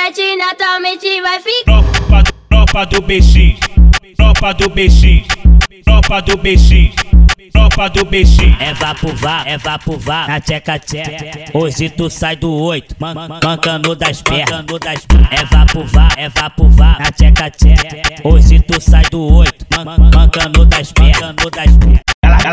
chiclete naturalmente vai ficar. Tropa, tropa do BX, tropa do BX, tropa do BX, tropa do BX. É vá pro vá, é vá pro vá, na tcheca tcheca. Hoje tu sai do oito, mancando das pernas. É vá pro vá, é vá pro vá, na tcheca tcheca. Hoje tu sai do oito, mancando das pernas.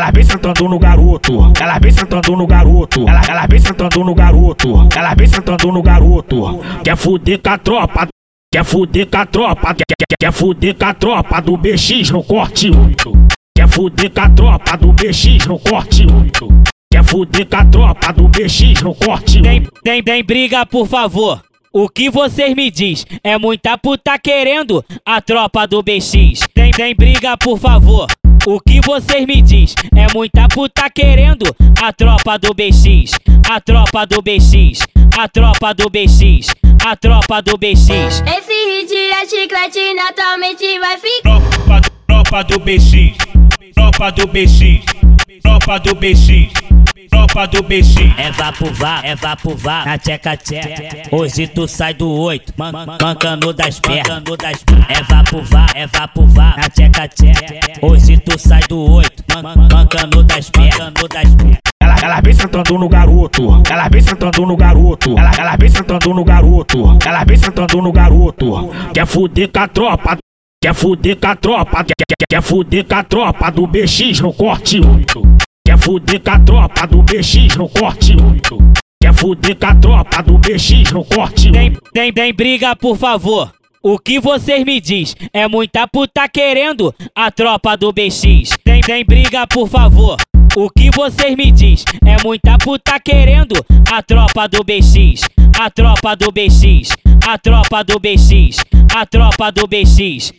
Ela, vem sentando no garoto, ela vem sentando no garoto, ela, ela vem sentando no garoto, ela vem sentando no garoto. Quer fuder com a tropa, quer fuder com a tropa, quer, quer, quer fuder com a tropa do BX no corte 8. Quer fuder com a tropa do BX no corte 8. Quer fuder com a tropa do BX no corte 8. Tem, tem, tem briga, por favor. O que vocês me diz? É muita puta querendo a tropa do BX. Tem, tem briga, por favor. O que vocês me diz? É muita puta querendo a tropa do BX. A tropa do BX. A tropa do BX. A tropa do BX. Esse hit é chiclete naturalmente vai ficar. Tropa, tropa do BX, tropa do BX, tropa do BX, tropa do BX. É vá pro vá, é vá pro vá, na tcheca tcheca. Hoje tu sai do oito, mancando das pernas. É vá pro vá, é vá pro vá, na tcheca tcheca. Hoje tu sai do oito, mancando das pernas. Ela, ela vem sentando no garoto, ela vem sentando no garoto, ela, ela vem sentando no garoto, ela vem sentando no garoto. Quer fuder com a tropa, quer fuder com a tropa, quer, quer, quer fuder com a tropa do BX no corte 8. Quer fuder com a tropa do BX no corte 8. Quer fuder com a tropa do BX no corte 8. Tem, tem, tem briga, por favor. O que vocês me diz? É muita puta querendo a tropa do BX. Tem, tem briga, por favor. O que vocês me diz? É muita puta querendo a tropa do BX. A tropa do BX. A tropa do BX. A tropa do BX.